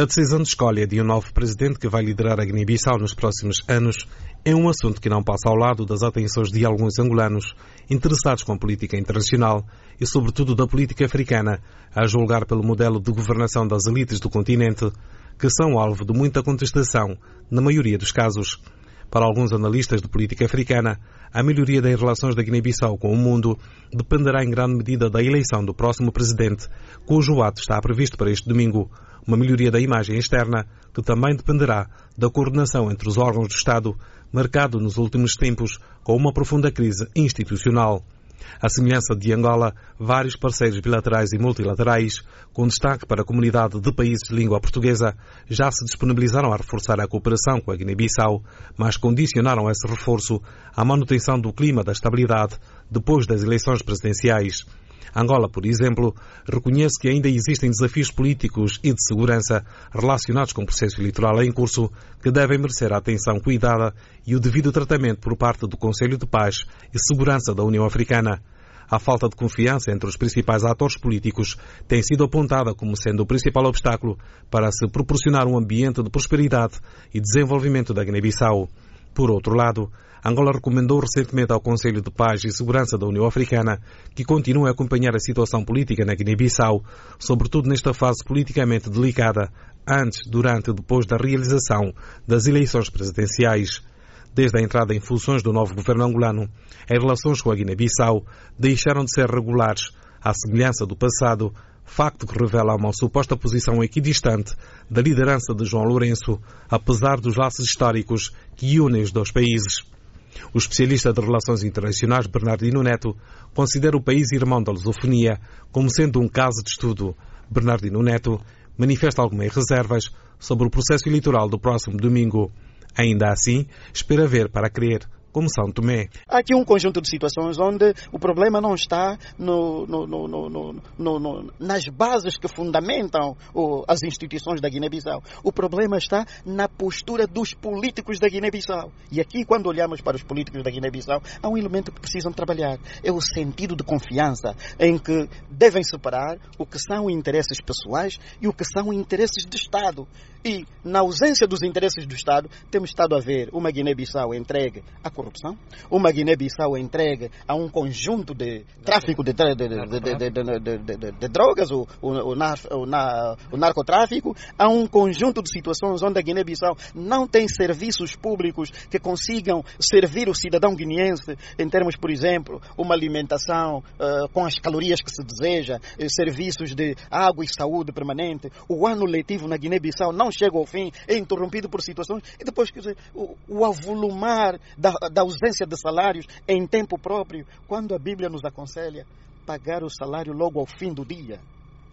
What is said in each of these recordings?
A decisão de escolha de um novo presidente que vai liderar a Guiné-Bissau nos próximos anos é um assunto que não passa ao lado das atenções de alguns angolanos interessados com a política internacional e, sobretudo, da política africana, a julgar pelo modelo de governação das elites do continente, que são alvo de muita contestação, na maioria dos casos. Para alguns analistas de política africana, a melhoria das relações da Guiné-Bissau com o mundo dependerá em grande medida da eleição do próximo presidente, cujo ato está previsto para este domingo. Uma melhoria da imagem externa que também dependerá da coordenação entre os órgãos do Estado, marcado nos últimos tempos com uma profunda crise institucional. À semelhança de Angola, vários parceiros bilaterais e multilaterais, com destaque para a comunidade de países de língua portuguesa, já se disponibilizaram a reforçar a cooperação com a Guiné-Bissau, mas condicionaram esse reforço à manutenção do clima da estabilidade depois das eleições presidenciais. Angola, por exemplo, reconhece que ainda existem desafios políticos e de segurança relacionados com o processo eleitoral em curso que devem merecer a atenção cuidada e o devido tratamento por parte do Conselho de Paz e Segurança da União Africana. A falta de confiança entre os principais atores políticos tem sido apontada como sendo o principal obstáculo para se proporcionar um ambiente de prosperidade e desenvolvimento da Guiné-Bissau. Por outro lado, Angola recomendou recentemente ao Conselho de Paz e Segurança da União Africana que continue a acompanhar a situação política na Guiné-Bissau, sobretudo nesta fase politicamente delicada, antes, durante e depois da realização das eleições presidenciais. Desde a entrada em funções do novo governo angolano, as relações com a Guiné-Bissau deixaram de ser regulares, à semelhança do passado, facto que revela uma suposta posição equidistante da liderança de João Lourenço, apesar dos laços históricos que unem os dois países. O especialista de Relações Internacionais Bernardino Neto considera o país irmão da lusofonia como sendo um caso de estudo. Bernardino Neto manifesta algumas reservas sobre o processo eleitoral do próximo domingo. Ainda assim, espera ver para crer como São Tomé. Há aqui um conjunto de situações onde o problema não está no, no, no, nas bases que fundamentam as instituições da Guiné-Bissau. O problema está na postura dos políticos da Guiné-Bissau. E aqui, quando olhamos para os políticos da Guiné-Bissau, há um elemento que precisam trabalhar. É o sentido de confiança em que devem separar o que são interesses pessoais e o que são interesses de Estado. E, na ausência dos interesses do Estado, temos estado a ver uma Guiné-Bissau entregue à corrupção, uma Guiné-Bissau entregue a um conjunto de tráfico de, drogas, o, o, o, o, narcotráfico, a um conjunto de situações onde a Guiné-Bissau não tem serviços públicos que consigam servir o cidadão guineense em termos, por exemplo, uma alimentação uh, com as calorias que se deseja, serviços de água e saúde permanente. O ano letivo na Guiné-Bissau não chega ao fim, é interrompido por situações, e depois quer dizer, o, o avolumar da, da ausência de salários em tempo próprio, quando a Bíblia nos aconselha pagar o salário logo ao fim do dia.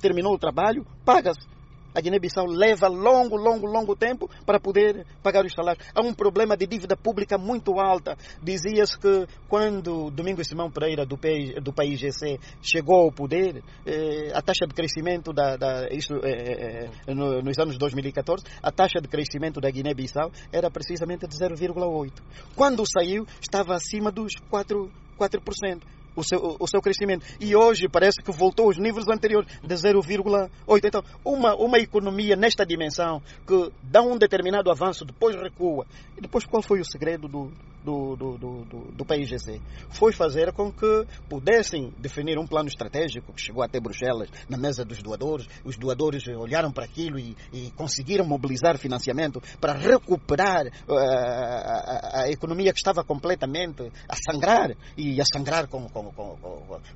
Terminou o trabalho, paga-se a Guiné-Bissau leva longo, longo, longo tempo para poder pagar os salários. Há um problema de dívida pública muito alta. Dizia-se que quando Domingos Simão Pereira, do, do país GC, chegou ao poder, eh, a taxa de crescimento, da, da isso, eh, eh, no, nos anos 2014, a taxa de crescimento da Guiné-Bissau era precisamente de 0,8. Quando saiu, estava acima dos 4%. 4% o seu, o seu crescimento. E hoje parece que voltou aos níveis anteriores, de 0,8. Então, uma, uma economia nesta dimensão que dá um determinado avanço, depois recua. E depois qual foi o segredo do, do, do, do, do, PIGC? Foi fazer com que pudessem definir um plano estratégico que chegou até Bruxelas, na mesa dos doadores. Os doadores olharam para aquilo e, e conseguiram mobilizar financiamento para recuperar uh, a, a, economia que estava completamente a sangrar e a sangrar com, com,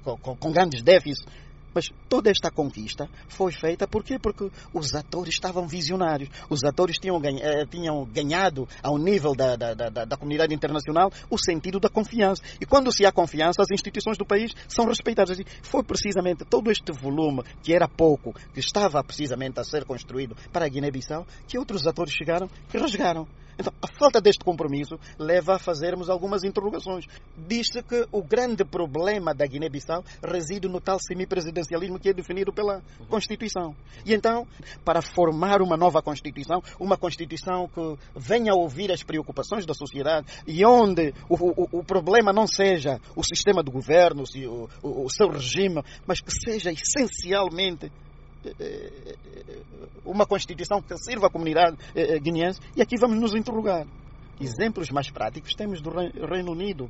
com, com grandes déficits. Mas toda esta conquista foi feita por quê? Porque os atores estavam visionários. Os atores tinham, eh, tinham ganhado ao nível da, da, da, da, comunidade internacional o sentido da confiança. E quando se há confiança, as instituições do país são respeitadas. E foi precisamente todo este volume, que era pouco, que estava precisamente a ser construído para a Guiné-Bissau, que outros atores chegaram e rasgaram. Então, a falta deste compromisso leva a fazermos algumas interrogações. Diz-se que o grande problema da Guiné-Bissau reside no tal semipresidencialismo que é definido pela Constituição. E então, para formar uma nova Constituição, uma Constituição que venha a ouvir as preocupações da sociedade e onde o, o, o problema não seja o sistema do governo, o, o seu regime, mas que seja essencialmente uma Constituição que sirva à comunidade guineense e aqui vamos nos interrogar. Exemplos mais práticos temos do Reino Unido,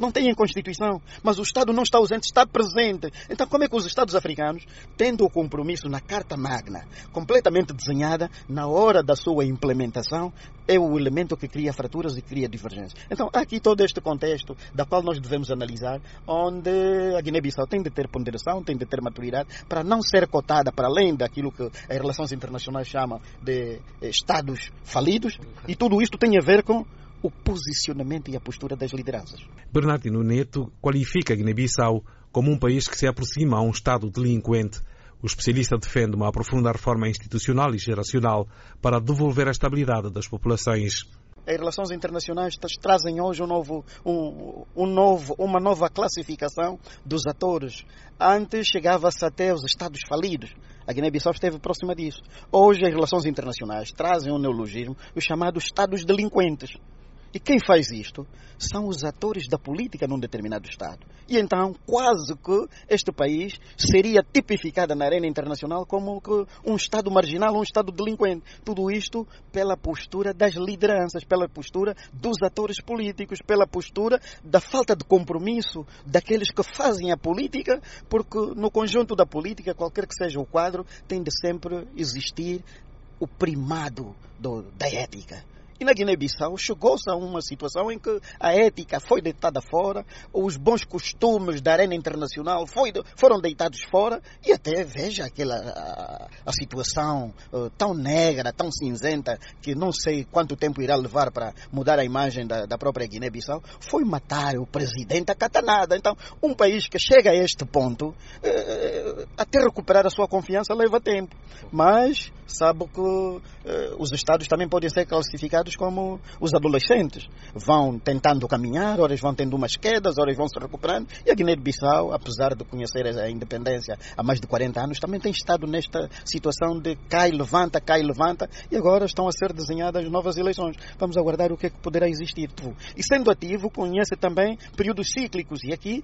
não têm Constituição, mas o Estado não está ausente, está presente. Então, como é que os Estados africanos, tendo o compromisso na Carta Magna, completamente desenhada, na hora da sua implementação, é o elemento que cria fraturas e cria divergências. Então, há aqui todo este contexto da qual nós devemos analisar, onde a Guiné-Bissau tem de ter ponderação, tem de ter maturidade, para não ser cotada para além daquilo que as relações internacionais chamam de eh, Estados falidos, e tudo isto tem a ver com o posicionamento e a postura das lideranças. Bernardino Neto qualifica a Guiné-Bissau como um país que se aproxima a um Estado delinquente. O especialista defende uma aprofundada reforma institucional e geracional para devolver a estabilidade das populações. As relações internacionais trazem hoje um novo, um, um novo, uma nova classificação dos atores. Antes chegava-se até os Estados falidos. A Guiné-Bissau esteve próxima disso. Hoje as relações internacionais trazem um neologismo, os chamados Estados delinquentes. E quem faz isto são os atores da política num determinado Estado. E então, quase que este país seria tipificado na arena internacional como um Estado marginal, um Estado delinquente. Tudo isto pela postura das lideranças, pela postura dos atores políticos, pela postura da falta de compromisso daqueles que fazem a política, porque no conjunto da política, qualquer que seja o quadro, tem de sempre existir o primado do, da ética. E na Guiné-Bissau chegou-se a uma situação em que a ética foi deitada fora, os bons costumes da arena internacional foi, foram deitados fora e até veja aquela a, a situação uh, tão negra, tão cinzenta, que não sei quanto tempo irá levar para mudar a imagem da, da própria Guiné-Bissau, foi matar o presidente acatanada. Então, um país que chega a este ponto, uh, até recuperar a sua confiança leva tempo. Mas sabe que uh, os Estados também podem ser classificados como os adolescentes. Vão tentando caminhar, horas vão tendo umas quedas, horas vão se recuperando. E a Guiné-Bissau, apesar de conhecer a independência há mais de 40 anos, também tem estado nesta situação de cai, levanta, cai, levanta. E agora estão a ser desenhadas novas eleições. Vamos aguardar o que é que poderá existir. E sendo ativo, conhece também períodos cíclicos. E aqui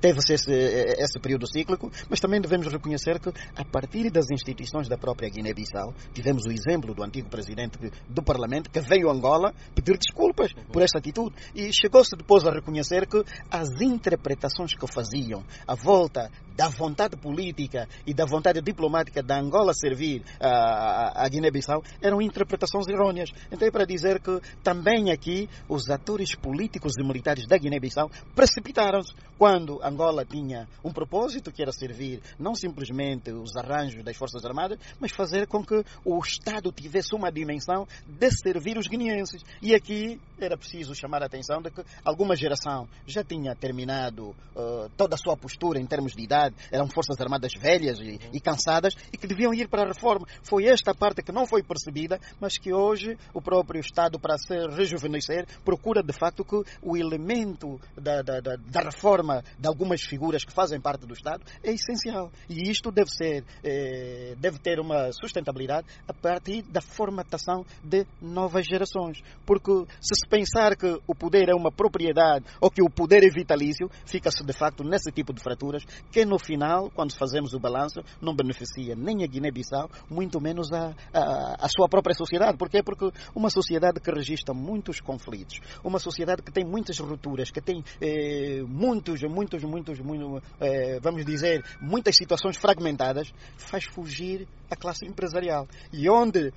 teve-se esse, esse período cíclico, mas também devemos reconhecer que, a partir das instituições da própria Guiné-Bissau, tivemos o exemplo do antigo presidente do Parlamento, que veio veio Angola pedir desculpas por esta atitude. E chegou-se depois a reconhecer que as interpretações que faziam à volta da vontade política e da vontade diplomática da Angola servir a, a Guiné-Bissau eram interpretações errôneas. Então é para dizer que também aqui os atores políticos e militares da Guiné-Bissau precipitaram-se quando Angola tinha um propósito que era servir não simplesmente os arranjos das Forças Armadas, mas fazer com que o Estado tivesse uma dimensão de servir os guineenses. E aqui era preciso chamar a atenção de que alguma geração já tinha terminado uh, toda a sua postura em termos de idade eram forças armadas velhas e, e, cansadas e que deviam ir para a reforma. Foi esta parte que não foi percebida, mas que hoje o próprio Estado, para se rejuvenescer, procura de facto que o elemento da, da, da, da reforma de algumas figuras que fazem parte do Estado é essencial. E isto deve ser, eh, deve ter uma sustentabilidade a partir da formatação de novas gerações. Porque se se pensar que o poder é uma propriedade ou que o poder é vitalício, fica-se de facto nesse tipo de fraturas que no final, quando fazemos o balanço, não beneficia nem a Guiné-Bissau, muito menos a, a, a, sua própria sociedade. Porquê? Porque uma sociedade que registra muitos conflitos, uma sociedade que tem muitas rupturas, que tem eh, muitos, muitos, muitos, muito, eh, vamos dizer, muitas situações fragmentadas, faz fugir a classe empresarial. E onde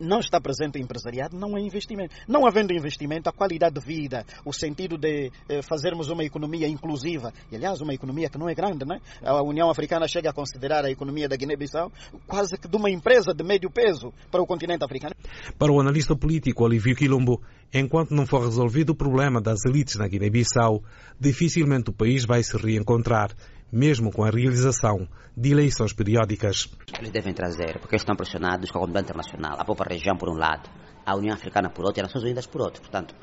não está presente o empresariado, não há investimento. Não havendo investimento, a qualidade de vida, o sentido de eh, fazermos uma economia inclusiva, e aliás, uma economia que não é grande, né? A União Africana chega a considerar a economia da Guiné-Bissau quase que de uma empresa de médio peso para o continente africano. Para o analista político Olívio Quilombo, enquanto não for resolvido o problema das elites na Guiné-Bissau, dificilmente o país vai se reencontrar mesmo com a realização de eleições periódicas. Eles devem trazer, porque estão pressionados com a comunidade internacional, a própria região por um lado, a União Africana por outro e as Nações Unidas por outro. Portanto,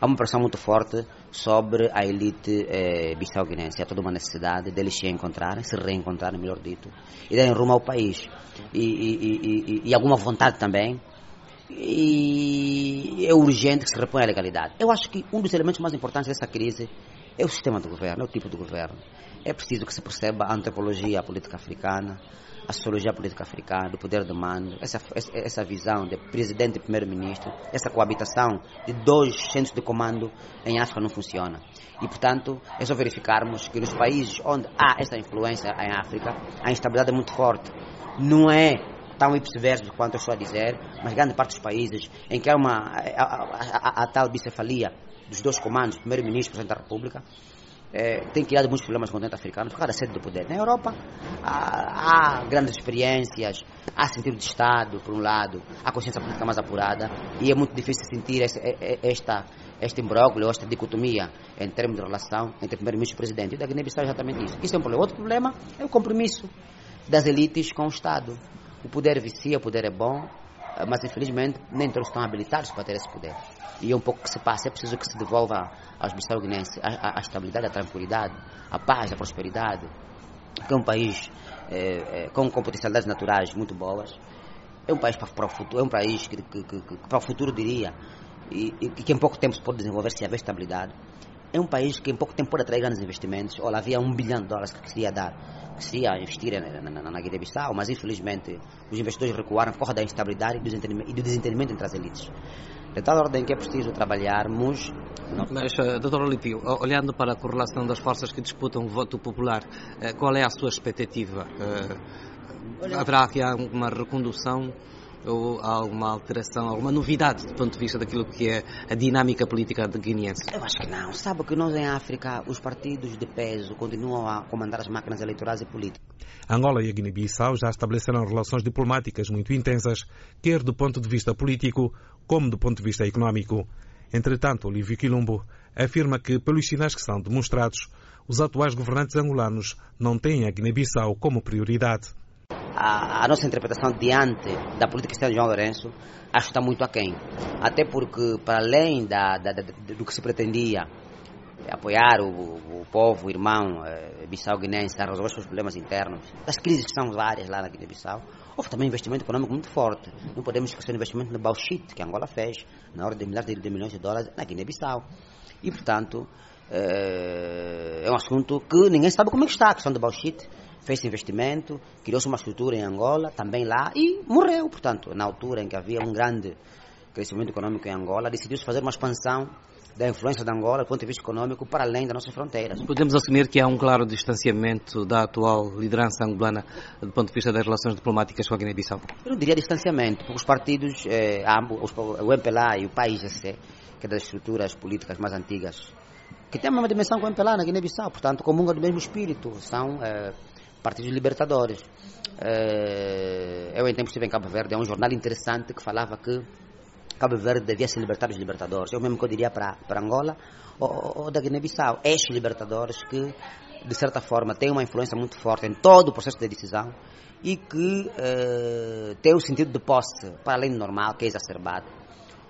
há uma pressão muito forte sobre a elite eh, bissau-guinense. Há toda uma necessidade deles se encontrarem, se reencontrarem, melhor dito, e darem rumo ao país. E, e, e, e, alguma vontade também. E é urgente que se reponha a legalidade. Eu acho que um dos elementos mais importantes dessa crise é o sistema de governo, é o tipo de governo. É preciso que se perceba a antropologia, política africana, a sociologia política africana, do poder de mando, essa, essa visão de presidente e primeiro-ministro, essa coabitação de dois centros de comando em África não funciona. E, portanto, é só verificarmos que nos países onde há esta influência em África, a instabilidade é muito forte. Não é tão ipsiverso quanto eu estou a dizer, mas grande parte dos países em que há uma, a, a, a, a tal bicefalia dos dois comandos, primeiro-ministro e presidente da República, é, tem criado muitos problemas no continente africano por causa da sede do poder. Na Europa há, há, grandes experiências, há sentido de Estado, por um lado, há consciência política mais apurada e é muito difícil sentir esta, esta, este imbróglio, esta dicotomia em termos de relação entre primeiro-ministro e presidente. E da Guiné-Bissau é exatamente isso. Isso é um problema. Outro problema é o compromisso das elites com o Estado. O poder vicia, o poder é bom, mas infelizmente nem todos estão habilitados para ter esse poder. E é um pouco que se passa, é preciso que se devolva aos bissau-guinenses a, a, a, estabilidade, a tranquilidade, a paz, a prosperidade, que é um país é, é, com, com potencialidades naturais muito boas, é um país para, para o futuro, é um país que, que, que, que, para o futuro diria, e, e, que em pouco tempo se pode desenvolver se haver estabilidade. É um país que em pouco tempo pode atrair grandes investimentos. Olha, havia um bilhão de dólares que queria dar, que queria investir na, na, na Guiné-Bissau, mas infelizmente os investidores recuaram por causa da instabilidade e do desentendimento entre as elites. De tal ordem que é preciso trabalharmos. Mas, uh, Dr. Olímpio, olhando para a correlação das forças que disputam o voto popular, uh, qual é a sua expectativa? Uh, haverá aqui alguma recondução ou alguma alteração, alguma novidade do ponto de vista daquilo que é a dinâmica política de guineense? Eu acho que não. Sabe que nós em África, os partidos de peso continuam a comandar as máquinas eleitorais e políticas. Angola e a Guiné-Bissau já estabeleceram relações diplomáticas muito intensas, quer do ponto de vista político, como do ponto de vista económico. Entretanto, Olívio Quilombo afirma que, pelos sinais que são demonstrados, os atuais governantes angolanos não têm a Guiné-Bissau como prioridade. A, a, nossa interpretação diante da política externa de João Lourenço acho que está muito aquém. Até porque, para além da, da, da, do que se pretendia apoiar o, o povo, o irmão eh, bissau-guinense a resolver os seus problemas internos, das crises que são várias lá na Guiné-Bissau, houve também investimento econômico muito forte. Não podemos esquecer o investimento no bauxite que Angola fez, na ordem de milhares de milhões de dólares na Guiné-Bissau. E, portanto, é, é um assunto que ninguém sabe como é que está a questão do bauxite. Fez investimento, criou-se uma estrutura em Angola, também lá, e morreu. Portanto, na altura em que havia um grande crescimento econômico em Angola, decidiu-se fazer uma expansão da influência de Angola do ponto de vista econômico para além das nossas fronteiras. Podemos assumir que há um claro distanciamento da atual liderança angolana do ponto de vista das relações diplomáticas com a Guiné-Bissau? Eu não diria distanciamento, porque os partidos, eh, ambos, o MPLA e o PAIGC, que é das estruturas políticas mais antigas, que tem a mesma dimensão que o MPLA na Guiné-Bissau, portanto comungam do mesmo espírito, são eh, partidos libertadores. Eh, eu em tempos estive em Cabo Verde, é um jornal interessante que falava que Cabo Verde devia se libertar dos libertadores. Eu mesmo que eu diria para, para Angola ou, ou da Guiné-Bissau. Estes libertadores que, de certa forma, têm uma influência muito forte em todo o processo de decisão e que eh, têm o sentido de posse, para além do normal, que é exacerbado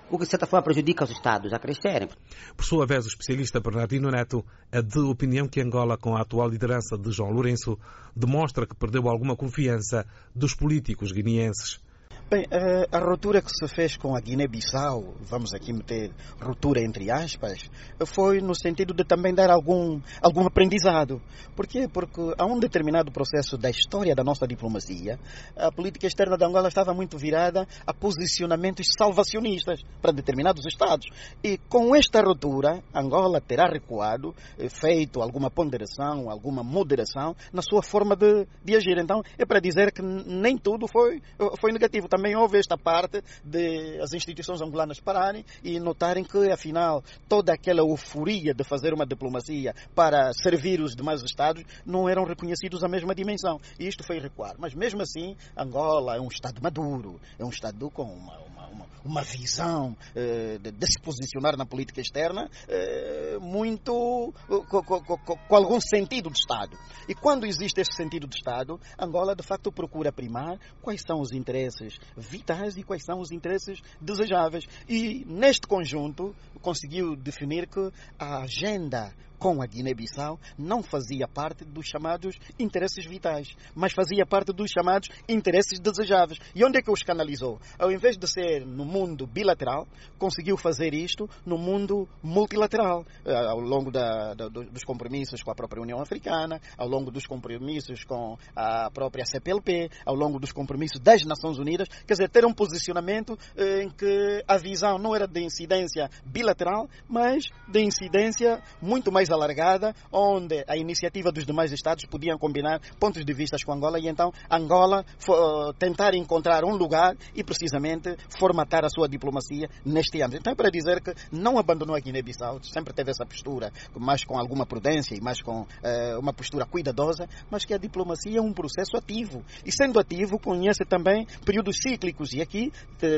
o que de certa forma prejudica os Estados a crescerem. Por sua vez, o especialista Bernardino Neto é de opinião que Angola, com a atual liderança de João Lourenço, demonstra que perdeu alguma confiança dos políticos guineenses. Bem, eh, a, ruptura que se fez com a Guiné-Bissau, vamos aqui meter ruptura entre aspas, foi no sentido de também dar algum, algum aprendizado. Por quê? Porque a um determinado processo da história da nossa diplomacia, a política externa de Angola estava muito virada a posicionamentos salvacionistas para determinados Estados. E com esta ruptura, Angola terá recuado, eh, feito alguma ponderação, alguma moderação na sua forma de, de agir. Então, é para dizer que nem tudo foi, foi negativo também houve esta parte de as instituições angolanas pararem e notarem que, afinal, toda aquela euforia de fazer uma diplomacia para servir os demais Estados não eram reconhecidos à mesma dimensão. E isto foi recuar. Mas, mesmo assim, Angola é um Estado maduro, é um Estado com uma, uma, uma, uma visão eh, de, se posicionar na política externa eh, muito. Com, com, com, com algum sentido de Estado. E quando existe esse sentido de Estado, Angola, de facto, procura primar quais são os interesses vitais e quais são os interesses desejáveis. E neste conjunto conseguiu definir que a agenda com a Guiné-Bissau não fazia parte dos chamados interesses vitais, mas fazia parte dos chamados interesses desejáveis. E onde é que os canalizou? Ao invés de ser no mundo bilateral, conseguiu fazer isto no mundo multilateral, eh, ao longo da, da, dos compromissos com a própria União Africana, ao longo dos compromissos com a própria CPLP, ao longo dos compromissos das Nações Unidas, quer dizer, ter um posicionamento eh, em que a visão não era de incidência bilateral, mas de incidência muito mais alargada, onde a iniciativa dos demais Estados podiam combinar pontos de vista com Angola e então Angola for, tentar encontrar um lugar e precisamente formatar a sua diplomacia neste âmbito. Então é para dizer que não abandonou a Guiné-Bissau, sempre teve essa postura, mais com alguma prudência e mais com uh, uma postura cuidadosa, mas que a diplomacia é um processo ativo. E sendo ativo, conhece também períodos cíclicos. E aqui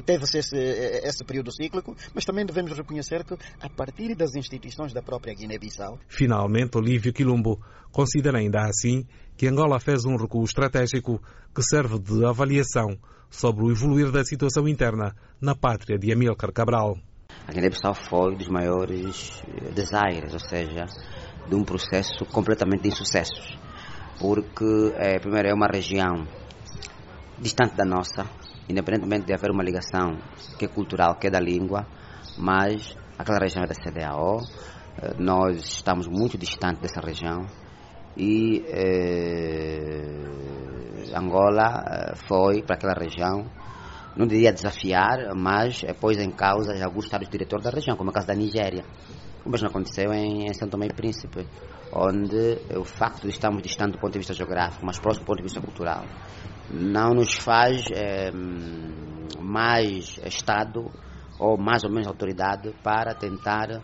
teve-se esse, esse período cíclico, mas também devemos reconhecer que a partir das instituições da própria Guiné-Bissau. Finalmente, Olívio Quilumbo considera ainda assim que Angola fez um recuo estratégico que serve de avaliação sobre o evoluir da situação interna na pátria de Amílcar Cabral. A Guiné-Bissau foi dos maiores eh, desaires, ou seja, de um processo completamente de insucessos, porque é, primeiro é uma região distante da nossa, independentemente de haver uma ligação que é cultural, que é da língua, mas aquela região é da CDAO, nós estamos muito distantes dessa região e eh, Angola eh, foi para aquela região, não diria desafiar, mas eh, pôs em causa alguns estados diretores da região, como é o caso da Nigéria. O mesmo aconteceu em, em São Tomé e Príncipe, onde o facto de estarmos distantes do ponto de vista geográfico, mas próximo do ponto de vista cultural, não nos faz eh, mais Estado ou mais ou menos autoridade para tentar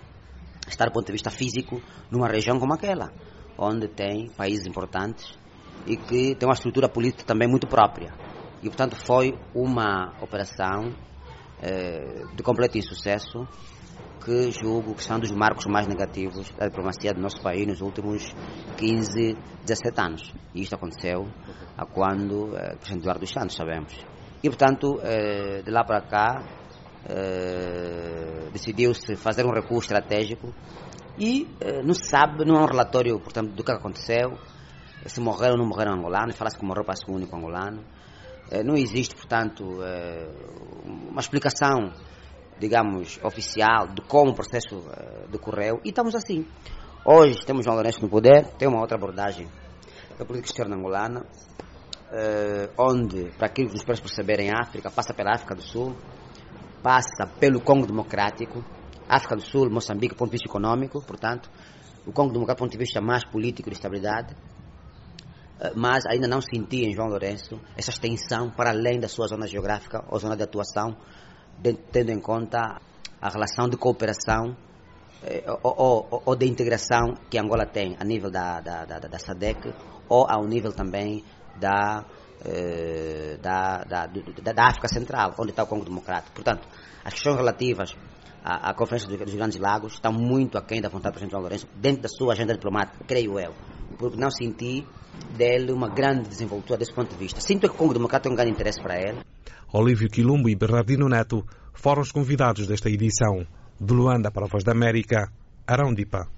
estar do ponto de vista físico numa região como aquela, onde tem países importantes e que tem uma estrutura política também muito própria. E, portanto, foi uma operação eh, de completo insucesso que julgo que são dos marcos mais negativos da diplomacia do nosso país nos últimos 15, 17 anos. E isto aconteceu a quando eh, o presidente Eduardo Santos, sabemos. E, portanto, eh, de lá para cá, eh, decidiu-se fazer um recurso estratégico e eh, não se sabe, não há um relatório portanto, do que aconteceu, se morreram ou não morreram angolanos, fala-se que morreu para o único angolano. Eh, não existe, portanto, uma explicação, digamos, oficial de como o processo decorreu e estamos assim. Hoje temos João Lourenço no poder, tem uma outra abordagem da política externa angolana, onde, para aquilo que nos parece perceber em África, passa pela África do Sul, passa pelo Congo Democrático, África do Sul, Moçambique, do ponto de vista econômico, portanto, o Congo Democrático, do ponto de vista mais político de estabilidade, eh, mas ainda não senti em João Lourenço essa extensão para além da sua zona geográfica ou zona de atuação, tendo em conta a relação de cooperação ou, ou, ou, de integração que Angola tem a nível da, da, da, da SADEC ou ao nível também da eh, da, da, da, da, África Central, onde está o Congo Democrático. Portanto, as questões relativas à, à Conferência dos, Grandes Lagos estão muito aquém da vontade do Presidente João Lourenço, dentro da sua agenda diplomática, creio eu, porque não senti dele uma grande desenvoltura desse ponto de vista. Sinto que o Congo Democrático tem um grande interesse para ele. Olívio Quilumbo e Bernardino Neto foram os convidados desta edição. De Luanda para a Voz da América, Arão Dipa.